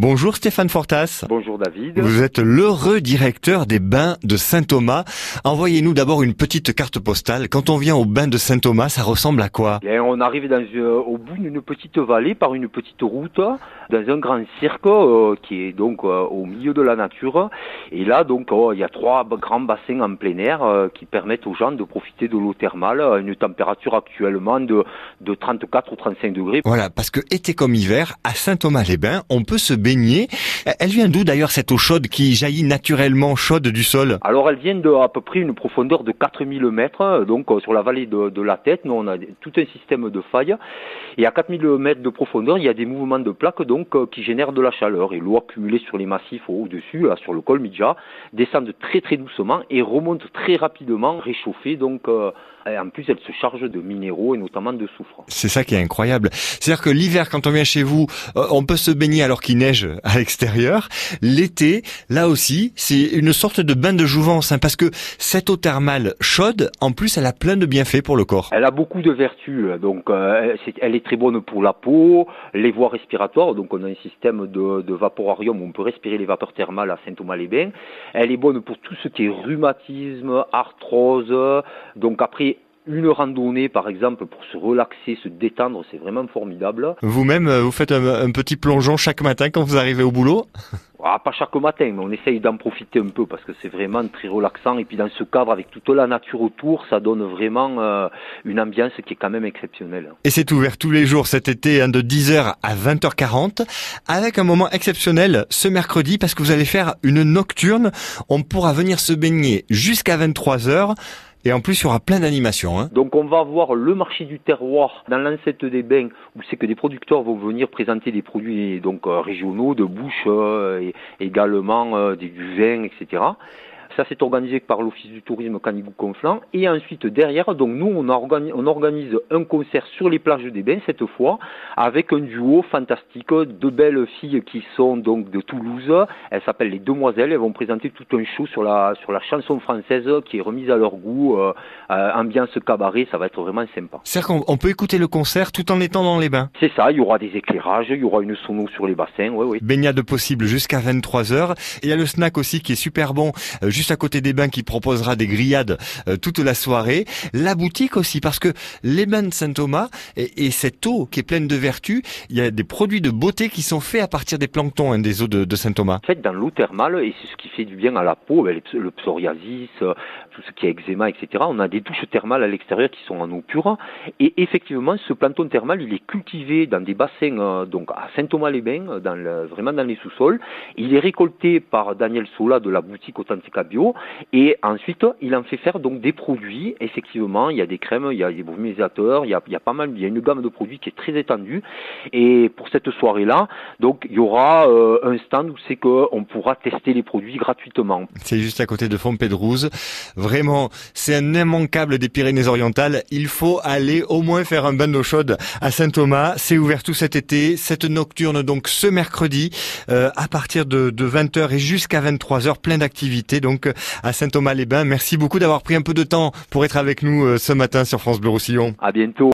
Bonjour Stéphane Fortas. Bonjour David. Vous êtes l'heureux directeur des bains de Saint-Thomas. Envoyez-nous d'abord une petite carte postale. Quand on vient au bain de Saint-Thomas, ça ressemble à quoi? Bien, On arrive dans, euh, au bout d'une petite vallée par une petite route dans un grand cirque euh, qui est donc euh, au milieu de la nature. Et là, donc, oh, il y a trois grands bassins en plein air euh, qui permettent aux gens de profiter de l'eau thermale à une température actuellement de, de 34 ou 35 degrés. Voilà, parce que été comme hiver, à Saint-Thomas-les-Bains, on peut se baigner. Elle vient d'où d'ailleurs cette eau chaude qui jaillit naturellement chaude du sol? Alors elle vient de à peu près une profondeur de 4000 mètres, donc euh, sur la vallée de, de la tête, nous on a tout un système de failles. Et à 4000 mètres de profondeur, il y a des mouvements de plaques donc euh, qui génèrent de la chaleur. Et l'eau accumulée sur les massifs au-dessus, là, sur le col Midja, descend très très doucement et remonte très rapidement, réchauffée. Donc euh, en plus, elle se charge de minéraux et notamment de soufre. C'est ça qui est incroyable. C'est-à-dire que l'hiver, quand on vient chez vous, euh, on peut se baigner alors qu'il neige à l'extérieur. L'été, là aussi, c'est une sorte de bain de jouvence, hein, parce que cette eau thermale chaude, en plus, elle a plein de bienfaits pour le corps. Elle a beaucoup de vertus. Donc, euh, elle est très bonne pour la peau, les voies respiratoires. Donc, on a un système de, de vaporarium où on peut respirer les vapeurs thermales à Saint-Thomas-les-Bains. Elle est bonne pour tout ce qui est rhumatisme, arthrose. Donc, après une randonnée, par exemple, pour se relaxer, se détendre, c'est vraiment formidable. Vous-même, euh, vous faites un, un petit plongeon chaque matin quand vous arrivez au boulot? Ah, pas chaque matin, mais on essaye d'en profiter un peu parce que c'est vraiment très relaxant. Et puis dans ce cadre, avec toute la nature autour, ça donne vraiment euh, une ambiance qui est quand même exceptionnelle. Et c'est ouvert tous les jours cet été hein, de 10h à 20h40 avec un moment exceptionnel ce mercredi parce que vous allez faire une nocturne. On pourra venir se baigner jusqu'à 23h et en plus il y aura plein d'animations. Hein. Donc on va voir le marché du terroir dans l'ancêtre des bains où c'est que des producteurs vont venir présenter des produits donc euh, régionaux, de bouche euh, également euh, des, du etc. Ça c'est organisé par l'Office du tourisme Canigou-Conflans. Et ensuite derrière, donc nous on organise, on organise un concert sur les plages des bains cette fois avec un duo fantastique, deux belles filles qui sont donc de Toulouse. Elles s'appellent les Demoiselles. Elles vont présenter tout un show sur la sur la chanson française qui est remise à leur goût, euh, euh, ambiance cabaret. Ça va être vraiment sympa. C'est-à-dire qu'on on peut écouter le concert tout en étant dans les bains? C'est ça. Il y aura des éclairages, il y aura une sono sur les bassins. Oui, oui. Baignade possible jusqu'à 23h. Et il y a le snack aussi qui est super bon, euh, juste à côté des bains qui proposera des grillades euh, toute la soirée. La boutique aussi, parce que les bains de Saint-Thomas et, et cette eau qui est pleine de vertus, il y a des produits de beauté qui sont faits à partir des planctons hein, des eaux de, Saint-Thomas. En fait, dans l'eau thermale, et c'est ce qui fait du bien à la peau, ben, le le psoriasis, euh, tout ce qui est eczéma, etc. On a des douches thermales à l'extérieur qui sont en eau pure. Et effectivement, ce plancton thermal, il est cultivé dans des bassins, euh, donc à Saint-Thomas-les-Bains, dans le- vraiment dans les sous-sols. Il est récolté par Daniel Sola de la boutique Authentica Bio. Et ensuite, il en fait faire donc des produits. Effectivement, il y a des crèmes, il y a des brumisateurs, il y a, il y a pas mal, il y a une gamme de produits qui est très étendue. Et pour cette soirée-là, donc il y aura euh, un stand où c'est qu'on pourra tester les produits gratuitement. C'est juste à côté de Fontpédrouse. Vraiment, c'est un immanquable des Pyrénées-Orientales. Il faut aller au moins faire un bain d'eau chaude à Saint-Thomas. C'est ouvert tout cet été. Cette nocturne, donc ce mercredi, euh, à partir de, de 20h et jusqu'à 23h, plein d'activités. Donc à Saint-Thomas-les-Bains. Merci beaucoup d'avoir pris un peu de temps pour être avec nous euh, ce matin sur France Bleu Roussillon. À bientôt.